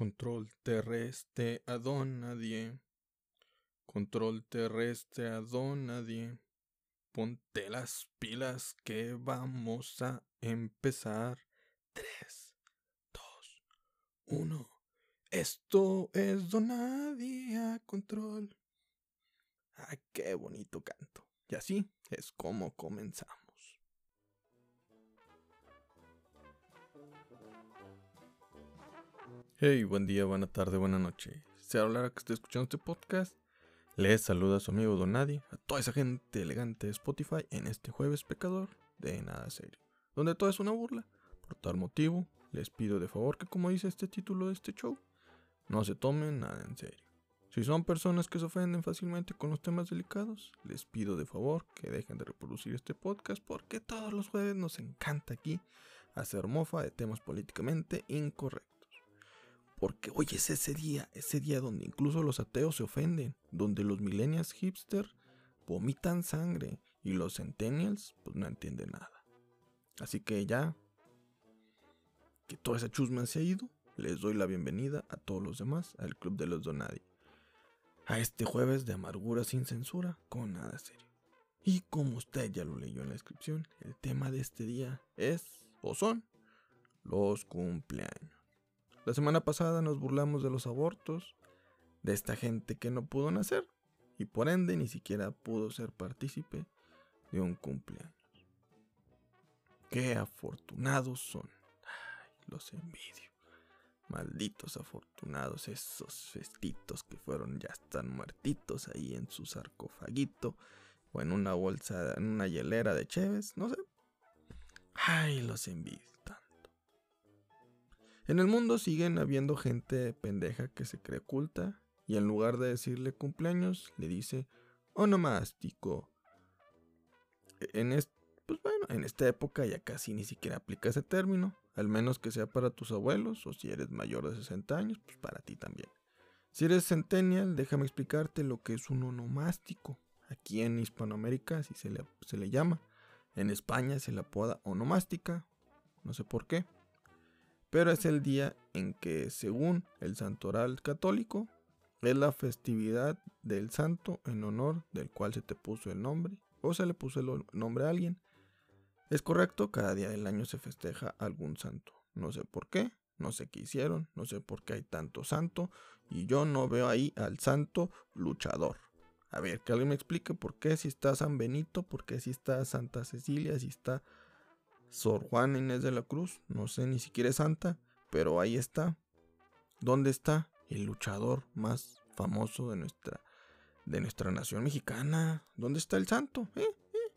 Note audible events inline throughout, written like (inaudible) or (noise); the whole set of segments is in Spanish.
Control terrestre a don nadie. Control terrestre a don nadie. Ponte las pilas que vamos a empezar. 3, 2, 1. Esto es Donadia Control. Ah, qué bonito canto. Y así es como comenzamos. Hey, buen día, buena tarde, buena noche. Sea hablar que esté escuchando este podcast, les saluda a su amigo Donadi, a toda esa gente elegante de Spotify en este jueves pecador de nada serio, donde todo es una burla. Por tal motivo, les pido de favor que, como dice este título de este show, no se tomen nada en serio. Si son personas que se ofenden fácilmente con los temas delicados, les pido de favor que dejen de reproducir este podcast porque todos los jueves nos encanta aquí hacer mofa de temas políticamente incorrectos. Porque hoy es ese día, ese día donde incluso los ateos se ofenden, donde los millennials hipster vomitan sangre y los centennials pues no entienden nada. Así que ya que toda esa chusma se ha ido, les doy la bienvenida a todos los demás al Club de los Donadi. A este jueves de amargura sin censura, con nada serio. Y como usted ya lo leyó en la descripción, el tema de este día es, o son, los cumpleaños. La semana pasada nos burlamos de los abortos, de esta gente que no pudo nacer y por ende ni siquiera pudo ser partícipe de un cumpleaños. Qué afortunados son. Ay, los envidio. Malditos afortunados esos festitos que fueron ya están muertitos ahí en su sarcofaguito o en una bolsa, en una hielera de cheves, no sé. Ay, los envidio. En el mundo siguen habiendo gente pendeja que se cree culta y en lugar de decirle cumpleaños le dice onomástico. En, pues bueno, en esta época ya casi ni siquiera aplica ese término, al menos que sea para tus abuelos o si eres mayor de 60 años, pues para ti también. Si eres centennial, déjame explicarte lo que es un onomástico. Aquí en Hispanoamérica así se le, se le llama. En España se le apoda onomástica, no sé por qué pero es el día en que, según el santoral católico, es la festividad del santo en honor del cual se te puso el nombre o se le puso el nombre a alguien. Es correcto, cada día del año se festeja algún santo. No sé por qué, no sé qué hicieron, no sé por qué hay tanto santo y yo no veo ahí al santo luchador. A ver, que alguien me explique por qué si está San Benito, por qué si está Santa Cecilia, si está Sor Juana Inés de la Cruz, no sé, ni siquiera es santa, pero ahí está. ¿Dónde está el luchador más famoso de nuestra, de nuestra nación mexicana? ¿Dónde está el santo? ¿Eh? ¿Eh?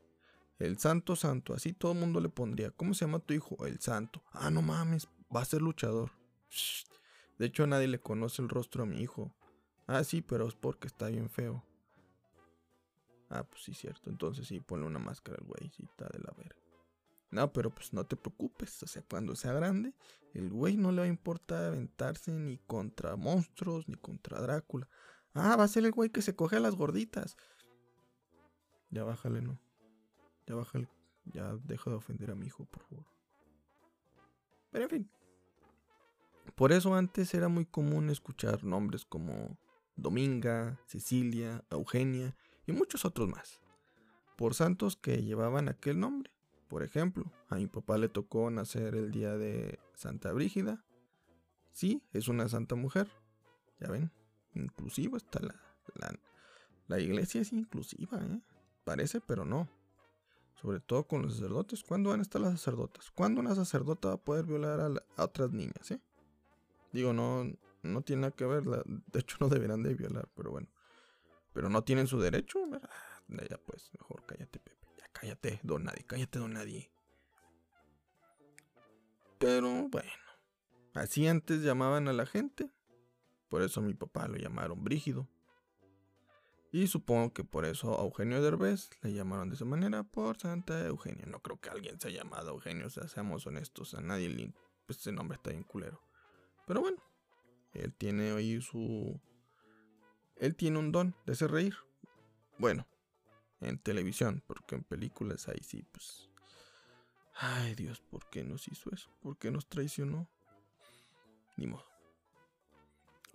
El santo santo, así todo el mundo le pondría. ¿Cómo se llama tu hijo? El santo. Ah, no mames, va a ser luchador. De hecho, nadie le conoce el rostro a mi hijo. Ah, sí, pero es porque está bien feo. Ah, pues sí, cierto. Entonces sí, ponle una máscara al güey, está de la verga. No, pero pues no te preocupes, o sea, cuando sea grande, el güey no le va a importar aventarse ni contra monstruos ni contra Drácula. Ah, va a ser el güey que se coge a las gorditas. Ya bájale, no. Ya bájale. Ya deja de ofender a mi hijo, por favor. Pero en fin. Por eso antes era muy común escuchar nombres como Dominga, Cecilia, Eugenia y muchos otros más. Por santos que llevaban aquel nombre. Por ejemplo, a mi papá le tocó nacer el día de Santa Brígida. Sí, es una santa mujer. Ya ven, inclusiva está la, la, iglesia es inclusiva, ¿eh? Parece, pero no. Sobre todo con los sacerdotes. ¿Cuándo van a estar las sacerdotas? ¿Cuándo una sacerdota va a poder violar a, otras niñas, eh? Digo, no, no tiene nada que ver. de hecho, no deberán de violar, pero bueno. Pero no tienen su derecho. Ya pues, mejor cállate, Pepe. Cállate, don nadie, cállate, don nadie. Pero bueno, así antes llamaban a la gente. Por eso mi papá lo llamaron Brígido. Y supongo que por eso a Eugenio Derbez le llamaron de esa manera por Santa Eugenia. No creo que alguien se haya llamado Eugenio, o sea, seamos honestos, a nadie le... Pues ese nombre está bien culero. Pero bueno, él tiene ahí su... Él tiene un don de hacer reír. Bueno, en televisión, porque en películas ahí sí, pues... Ay Dios, ¿por qué nos hizo eso? ¿Por qué nos traicionó? Ni modo.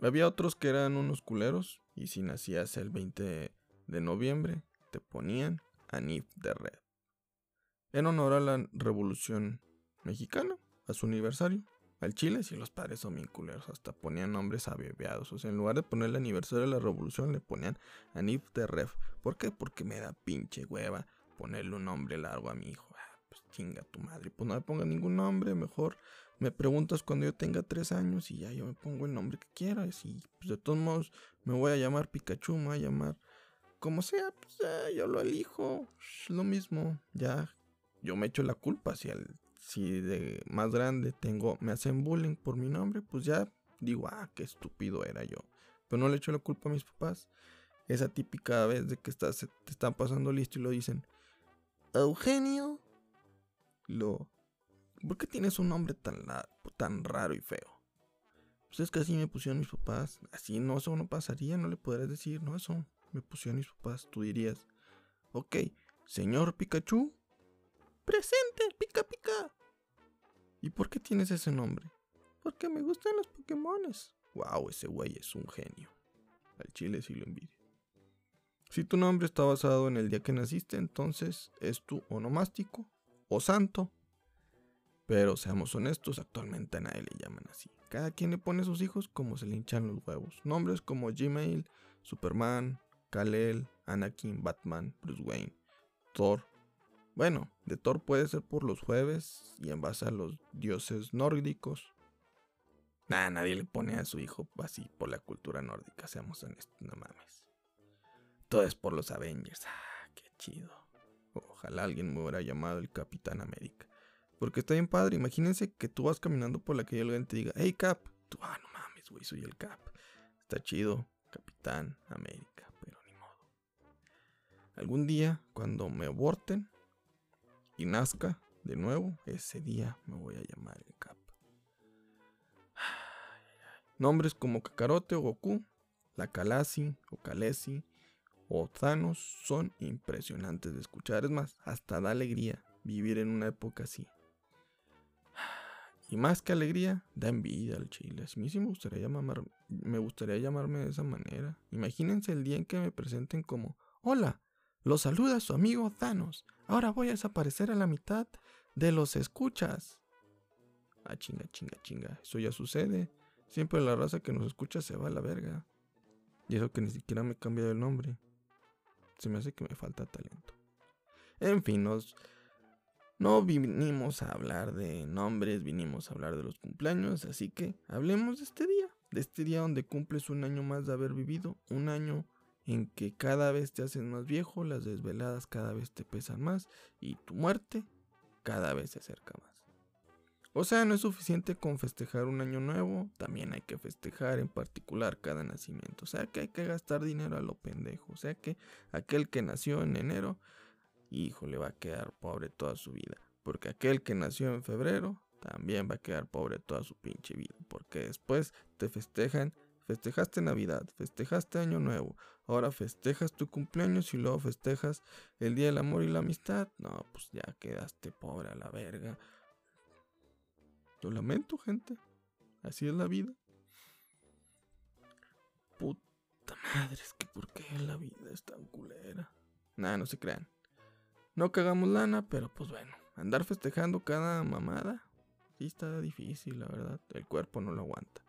Había otros que eran unos culeros y si nacías el 20 de noviembre te ponían Anif de Red. En honor a la Revolución Mexicana, a su aniversario. Al Chile si los padres son bien culeros, hasta ponían nombres abreviados. O sea, en lugar de poner el aniversario de la revolución, le ponían Anif de Ref. ¿Por qué? Porque me da pinche hueva ponerle un nombre largo a mi hijo. Ah, pues chinga tu madre. Pues no me ponga ningún nombre, mejor me preguntas cuando yo tenga tres años y ya yo me pongo el nombre que quieras. Y pues de todos modos me voy a llamar Pikachu, me voy a llamar como sea, pues yo lo elijo. lo mismo, ya yo me echo la culpa si el si de más grande tengo, me hacen bullying por mi nombre, pues ya digo, ah, qué estúpido era yo. Pero no le echo la culpa a mis papás. Esa típica vez de que estás, te están pasando listo y lo dicen, Eugenio, lo, ¿por qué tienes un nombre tan, tan raro y feo? Pues es que así me pusieron mis papás. Así no, eso no pasaría, no le podrías decir, no, eso me pusieron mis papás. Tú dirías, ok, señor Pikachu, presente, pica pica. ¿Y por qué tienes ese nombre? Porque me gustan los Pokémones. Wow, ese güey es un genio. Al chile sí lo envidio. Si tu nombre está basado en el día que naciste, entonces es tu onomástico o santo. Pero seamos honestos, actualmente a nadie le llaman así. Cada quien le pone a sus hijos como se le hinchan los huevos. Nombres como Gmail, Superman, Kalel, Anakin, Batman, Bruce Wayne, Thor, bueno, de Thor puede ser por los jueves y en base a los dioses nórdicos. Nah, nadie le pone a su hijo así por la cultura nórdica, seamos honestos, no mames. Todo es por los Avengers. Ah, qué chido. Ojalá alguien me hubiera llamado el Capitán América. Porque está bien padre. Imagínense que tú vas caminando por la calle y alguien te diga, hey Cap. Tú, ah, no mames, güey, soy el Cap. Está chido, Capitán América, pero ni modo. Algún día, cuando me aborten, y nazca de nuevo, ese día me voy a llamar el Cap. (sighs) Nombres como Kakarote o Goku, la Kalasi o Kalesi o Thanos son impresionantes de escuchar. Es más, hasta da alegría vivir en una época así. (sighs) Y más que alegría, da envidia al chile. A mí sí me gustaría, llamar, me gustaría llamarme de esa manera. Imagínense el día en que me presenten como, hola, lo saluda su amigo Thanos. Ahora voy a desaparecer a la mitad de los escuchas. Ah, chinga, chinga, chinga. Eso ya sucede. Siempre la raza que nos escucha se va a la verga. Y eso que ni siquiera me he cambiado el nombre. Se me hace que me falta talento. En fin, nos... No vinimos a hablar de nombres, vinimos a hablar de los cumpleaños, así que hablemos de este día, de este día donde cumples un año más de haber vivido, un año en que cada vez te haces más viejo, las desveladas cada vez te pesan más y tu muerte cada vez se acerca más. O sea, no es suficiente con festejar un año nuevo, también hay que festejar en particular cada nacimiento. O sea que hay que gastar dinero a lo pendejo. O sea que aquel que nació en enero, hijo, le va a quedar pobre toda su vida. Porque aquel que nació en febrero, también va a quedar pobre toda su pinche vida. Porque después te festejan Festejaste Navidad, festejaste Año Nuevo, ahora festejas tu cumpleaños y luego festejas el Día del Amor y la Amistad. No, pues ya quedaste pobre a la verga. Lo lamento, gente. Así es la vida. Puta madre, es que ¿por qué la vida es tan culera? Nada, no se crean. No cagamos lana, pero pues bueno, andar festejando cada mamada, sí está difícil, la verdad. El cuerpo no lo aguanta.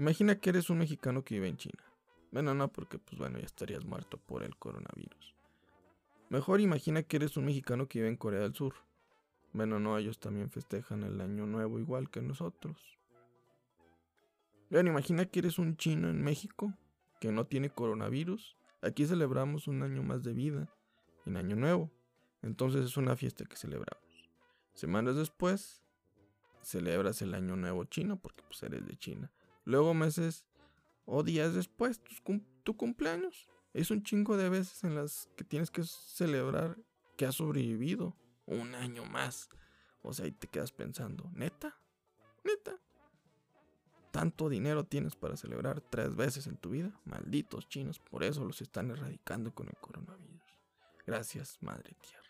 Imagina que eres un mexicano que vive en China. Bueno, no, porque pues bueno, ya estarías muerto por el coronavirus. Mejor imagina que eres un mexicano que vive en Corea del Sur. Bueno, no, ellos también festejan el año nuevo igual que nosotros. Bueno, imagina que eres un chino en México que no tiene coronavirus. Aquí celebramos un año más de vida, en año nuevo. Entonces es una fiesta que celebramos. Semanas después, celebras el año nuevo chino porque pues eres de China. Luego meses o días después, tu, cumpleaños. Es un chingo de veces en las que tienes que celebrar que has sobrevivido un año más. O sea, y te quedas pensando, ¿neta? ¿Neta? ¿Tanto dinero tienes para celebrar tres veces en tu vida? Malditos chinos, por eso los están erradicando con el coronavirus. Gracias, Madre Tierra.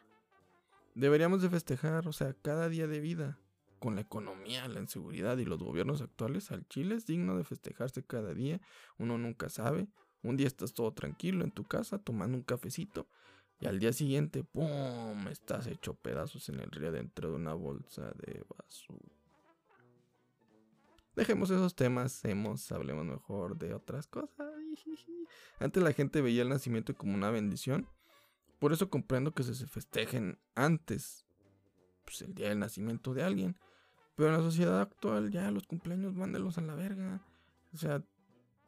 Deberíamos de festejar, o sea, cada día de vida. Con la economía, la inseguridad y los gobiernos actuales, al Chile es digno de festejarse cada día. Uno nunca sabe. Un día estás todo tranquilo en tu casa tomando un cafecito y al día siguiente, ¡pum! Estás hecho pedazos en el río dentro de una bolsa de basura. Dejemos esos temas, hemos, hablemos mejor de otras cosas. (laughs) Antes la gente veía el nacimiento como una bendición. Por eso comprendo que se festejen antes pues, el día del nacimiento de alguien. Pero en la sociedad actual ya los cumpleaños mándelos a la verga. O sea,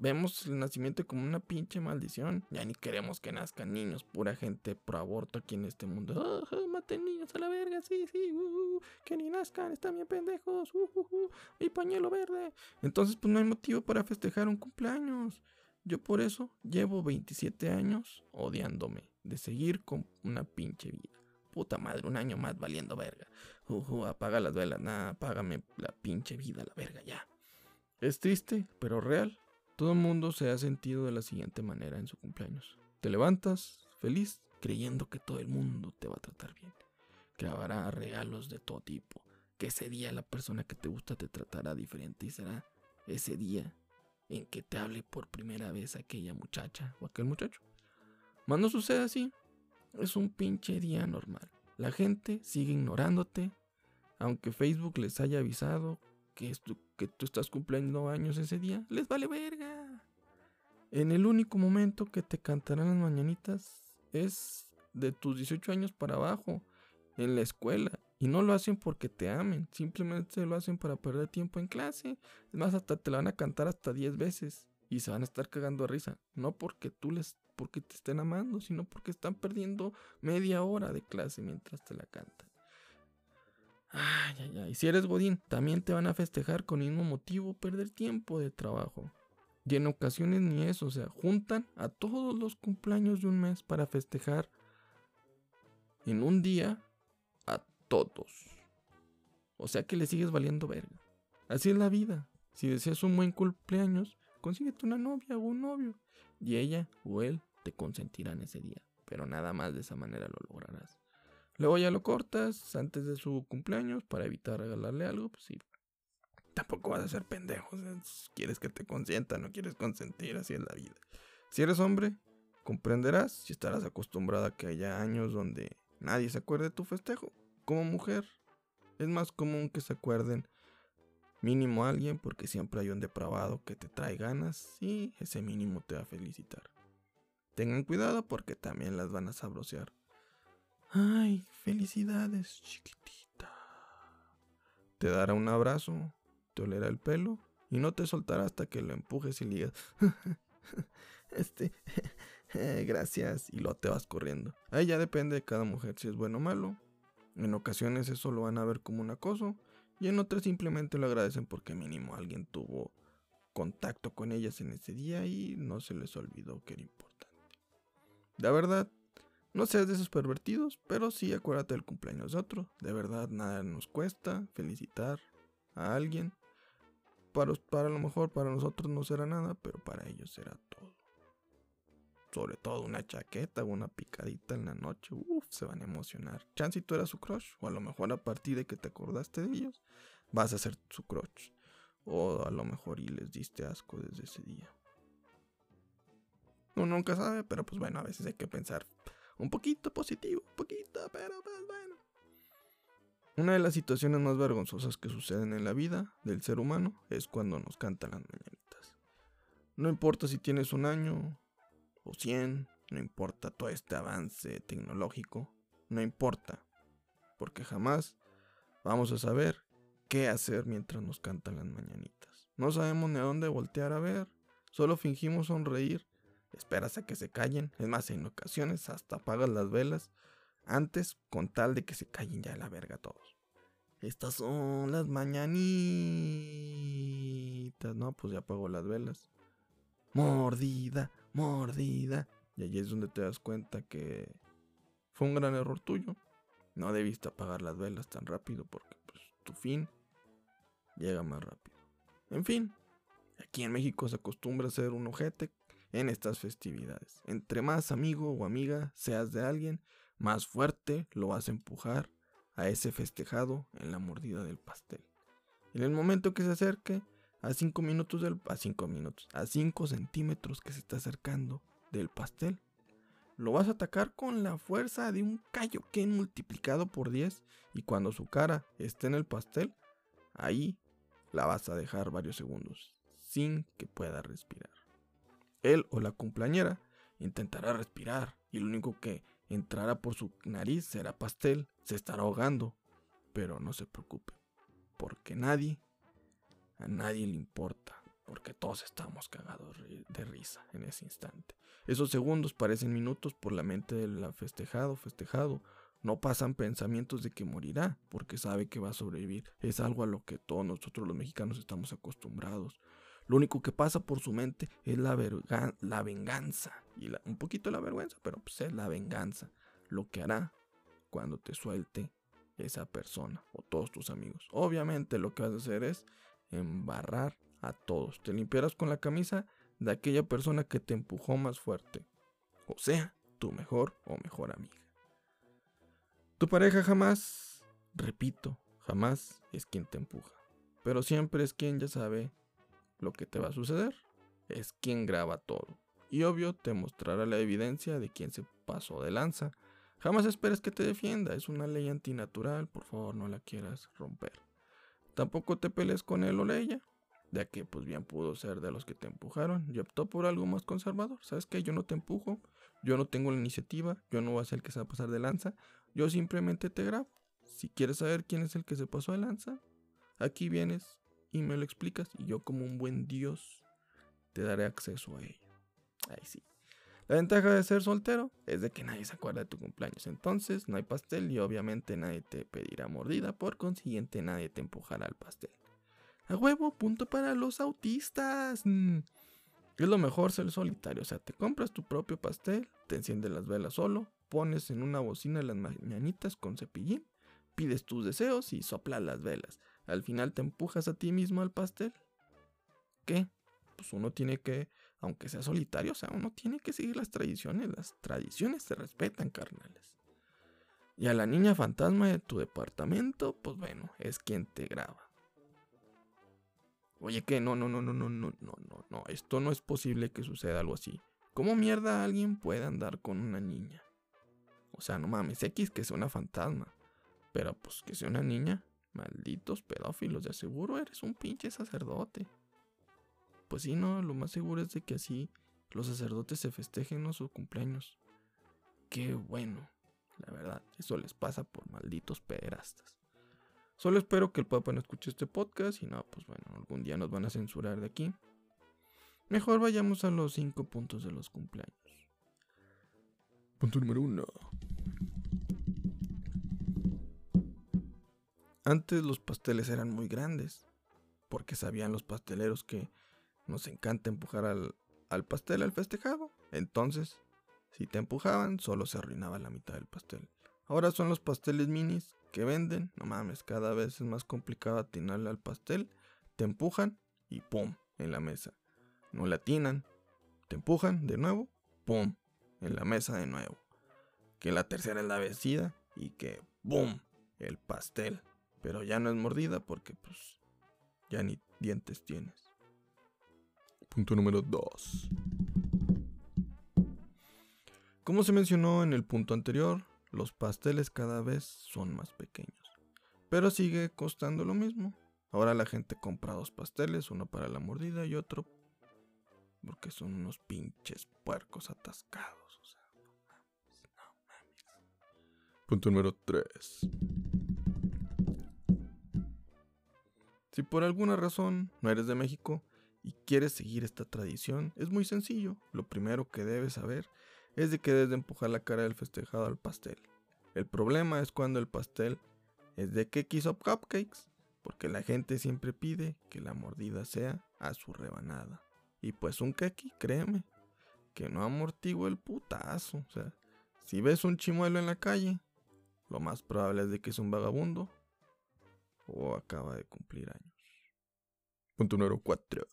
vemos el nacimiento como una pinche maldición. Ya ni queremos que nazcan niños, pura gente pro aborto aquí en este mundo. Oh, maten niños a la verga, sí, sí, uh, uh, que ni nazcan, están bien pendejos. Uh, y pañuelo verde. Entonces, pues no hay motivo para festejar un cumpleaños. Yo por eso llevo 27 años odiándome de seguir con una pinche vida. Puta madre, un año más valiendo verga. Uh, apaga las velas, nada, apágame la pinche vida, la verga ya. Es triste, pero real. Todo el mundo se ha sentido de la siguiente manera en su cumpleaños. Te levantas feliz creyendo que todo el mundo te va a tratar bien. Que habrá regalos de todo tipo. Que ese día la persona que te gusta te tratará diferente y será ese día en que te hable por primera vez aquella muchacha o aquel muchacho. Más no sucede así. Es un pinche día normal. La gente sigue ignorándote, aunque Facebook les haya avisado que, que tú estás cumpliendo años ese día, les vale verga. En el único momento que te cantarán las mañanitas es de tus 18 años para abajo, en la escuela. Y no lo hacen porque te amen, simplemente lo hacen para perder tiempo en clase. Es más, hasta te la van a cantar hasta 10 veces y se van a estar cagando a risa. No porque tú les porque te estén amando, sino porque están perdiendo media hora de clase mientras te la cantan. Ay, ay, ay. Y si eres Godín, también te van a festejar con el mismo motivo, perder tiempo de trabajo. Y en ocasiones ni eso, o sea, juntan a todos los cumpleaños de un mes para festejar en un día a todos. O sea que le sigues valiendo verga. Así es la vida. Si deseas un buen cumpleaños, consíguete una novia o un novio y ella o él te consentirán ese día. Pero nada más de esa manera lo lograrás. Luego ya lo cortas antes de su cumpleaños para evitar regalarle algo, pues sí. Tampoco vas a ser pendejo. quieres que te consienta, no quieres consentir, así es la vida. Si eres hombre, comprenderás si estarás acostumbrada a que haya años donde nadie se acuerde de tu festejo. Como mujer, es más común que se acuerden mínimo alguien porque siempre hay un depravado que te trae ganas y ese mínimo te va a felicitar. Tengan cuidado porque también las van a sabrosear. Ay, felicidades, chiquitita. Te dará un abrazo, te olerá el pelo y no te soltará hasta que lo empujes y le digas, (laughs) este, (laughs) gracias, y lo te vas corriendo. Ahí ya depende de cada mujer si es bueno o malo. En ocasiones eso lo van a ver como un acoso y en otras simplemente lo agradecen porque mínimo alguien tuvo contacto con ellas en ese día y no se les olvidó que era importante. La verdad, no seas de esos pervertidos, pero sí acuérdate del cumpleaños de otro. De verdad, nada nos cuesta felicitar a alguien. Para, para lo mejor para nosotros no será nada, pero para ellos será todo sobre todo una chaqueta o una picadita en la noche, uff, se van a emocionar. Chance tú eras su crush, o a lo mejor a partir de que te acordaste de ellos, vas a ser su crush. O a lo mejor y les diste asco desde ese día. Uno nunca sabe, pero pues bueno, a veces hay que pensar un poquito positivo, un poquito, pero pues bueno. Una de las situaciones más vergonzosas que suceden en la vida del ser humano es cuando nos cantan las mañanitas. No importa si tienes un año, o 100, no importa todo este avance tecnológico, no importa, porque jamás vamos a saber qué hacer mientras nos cantan las mañanitas. No sabemos ni a dónde voltear a ver, solo fingimos sonreír, esperas a que se callen, es más, en ocasiones hasta apagas las velas antes con tal de que se callen ya la verga todos. Estas son las mañanitas. No, pues ya apagó las velas. Mordida, mordida. Y allí es donde te das cuenta que fue un gran error tuyo. No debiste apagar las velas tan rápido porque pues, tu fin llega más rápido. En fin, aquí en México se acostumbra a ser un ojete en estas festividades. Entre más amigo o amiga seas de alguien, más fuerte lo vas a empujar a ese festejado en la mordida del pastel. En el momento que se acerque, a 5 minutos del... a 5 minutos, a 5 centímetros que se está acercando del pastel, lo vas a atacar con la fuerza de un Kaioken multiplicado por 10 y cuando su cara esté en el pastel, ahí la vas a dejar varios segundos sin que pueda respirar. Él o la cumpleañera intentará respirar y lo único que entrará por su nariz será pastel, se estará ahogando, pero no se preocupe, porque nadie, a nadie le importa, porque todos estamos cagados de risa en ese instante. Esos segundos parecen minutos por la mente del festejado, festejado. No pasan pensamientos de que morirá, porque sabe que va a sobrevivir. Es algo a lo que todos nosotros los mexicanos estamos acostumbrados. Lo único que pasa por su mente es la, la venganza. Y un poquito la vergüenza, pero pues es la venganza. Lo que hará cuando te suelte esa persona o todos tus amigos. Obviamente lo que vas a hacer es embarrar a todos. Te limpiarás con la camisa de aquella persona que te empujó más fuerte. O sea, tu mejor o mejor amiga. Tu pareja jamás, repito, jamás es quien te empuja. Pero siempre es quien ya sabe lo que te va a suceder. Es quien graba todo. Y obvio te mostrará la evidencia de quien se pasó de lanza. Jamás esperes que te defienda. Es una ley antinatural. Por favor, no la quieras romper. Tampoco te pelees con él o ella ya que pues bien pudo ser de los que te empujaron y optó por algo más conservador. ¿Sabes qué? Yo no te empujo, yo no tengo la iniciativa, yo no voy a ser el que se va a pasar de lanza, yo simplemente te grabo. Si quieres saber quién es el que se pasó de lanza, aquí vienes y me lo explicas y yo como un buen Dios te daré acceso a ello. Ahí sí. La ventaja de ser soltero es de que nadie se acuerda de tu cumpleaños, entonces no hay pastel y obviamente nadie te pedirá mordida, por consiguiente nadie te empujará al pastel. A huevo, punto para los autistas. Mm. Es lo mejor ser solitario. O sea, te compras tu propio pastel, te enciendes las velas solo, pones en una bocina las mañanitas con cepillín, pides tus deseos y soplas las velas. Al final te empujas a ti mismo al pastel. ¿Qué? Pues uno tiene que, aunque sea solitario, o sea, uno tiene que seguir las tradiciones. Las tradiciones se respetan, carnales. Y a la niña fantasma de tu departamento, pues bueno, es quien te graba. Oye, que no, no, no, no, no, no, no, no, no. Esto no es posible que suceda algo así. ¿Cómo mierda alguien puede andar con una niña? O sea, no mames, X que sea una fantasma. Pero pues que sea una niña. Malditos pedófilos, de aseguro eres un pinche sacerdote. Pues sí, no, lo más seguro es de que así los sacerdotes se festejen ¿no? sus cumpleaños. Qué bueno, la verdad, eso les pasa por malditos pederastas. Solo espero que el Papa no escuche este podcast y no, pues bueno, algún día nos van a censurar de aquí. Mejor vayamos a los cinco puntos de los cumpleaños. Punto número uno. Antes los pasteles eran muy grandes, porque sabían los pasteleros que nos encanta empujar al, al pastel al festejado. Entonces, si te empujaban, solo se arruinaba la mitad del pastel. Ahora son los pasteles minis que venden, no mames, cada vez es más complicado atinarle al pastel. Te empujan y ¡pum! en la mesa. No le atinan, te empujan de nuevo, ¡pum! en la mesa de nuevo. Que la tercera es la vencida y que ¡pum! el pastel. Pero ya no es mordida porque pues ya ni dientes tienes. Punto número 2. Como se mencionó en el punto anterior, los pasteles cada vez son más pequeños. Pero sigue costando lo mismo. Ahora la gente compra dos pasteles, uno para la mordida y otro porque son unos pinches puercos atascados. O sea, no mames. Punto número 3. Si por alguna razón no eres de México quieres seguir esta tradición, es muy sencillo. Lo primero que debes saber es de que debes de empujar la cara del festejado al pastel. El problema es cuando el pastel es de cakes o cupcakes, porque la gente siempre pide que la mordida sea a su rebanada. Y pues un cake, créeme, que no amortigua el putazo. O sea, si ves un chimuelo en la calle, lo más probable es de que es un vagabundo o acaba de cumplir años. Punto número 4.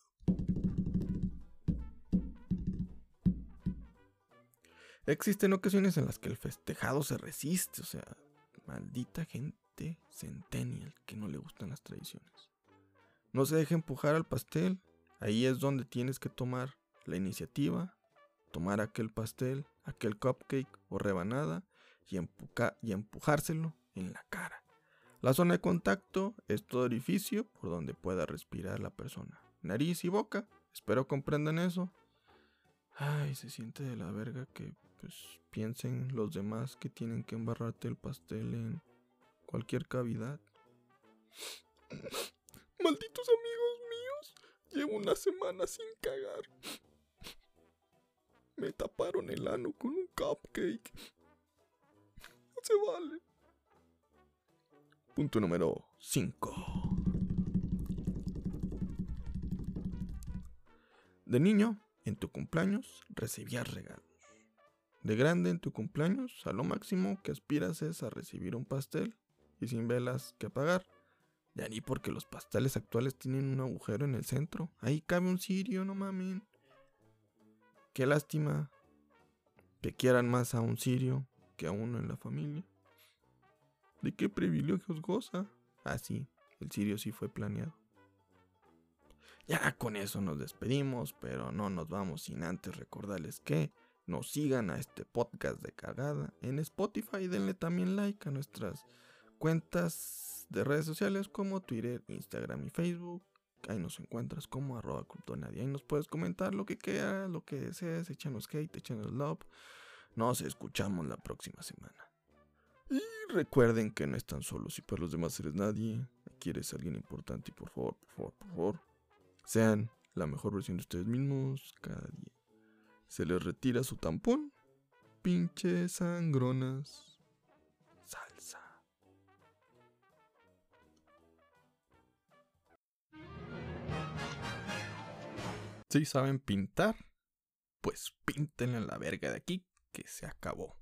Existen ocasiones en las que el festejado se resiste, o sea, maldita gente centennial que no le gustan las tradiciones. No se deje empujar al pastel. Ahí es donde tienes que tomar la iniciativa, tomar aquel pastel, aquel cupcake o rebanada y, y empujárselo en la cara. La zona de contacto es todo orificio por donde pueda respirar la persona. Nariz y boca. Espero comprendan eso. Ay, se siente de la verga que pues piensen los demás que tienen que embarrarte el pastel en cualquier cavidad. (sniffs) Malditos amigos míos, llevo una semana sin cagar. Me taparon el ano con un cupcake. No se vale. Punto número 5. De niño, en tu cumpleaños recibías regalos. De grande en tu cumpleaños, a lo máximo que aspiras es a recibir un pastel y sin velas que apagar. Ya ni porque los pasteles actuales tienen un agujero en el centro. Ahí cabe un cirio, no mamen. Qué lástima que quieran más a un sirio que a uno en la familia. ¿De qué privilegios goza? Ah, sí, el sirio sí fue planeado. Ya con eso nos despedimos, pero no nos vamos sin antes recordarles que nos sigan a este podcast de cagada en Spotify. Denle también like a nuestras cuentas de redes sociales como Twitter, Instagram y Facebook. Ahí nos encuentras como arroba Ahí nos puedes comentar lo que quieras, lo que desees, échanos hate, échanos love. Nos escuchamos la próxima semana. Y recuerden que no están solos y para los demás eres nadie. Quieres alguien importante y por favor, por favor, por favor sean la mejor versión de ustedes mismos cada día. Se les retira su tampón, pinche sangronas, salsa. Si saben pintar, pues pinten la verga de aquí que se acabó.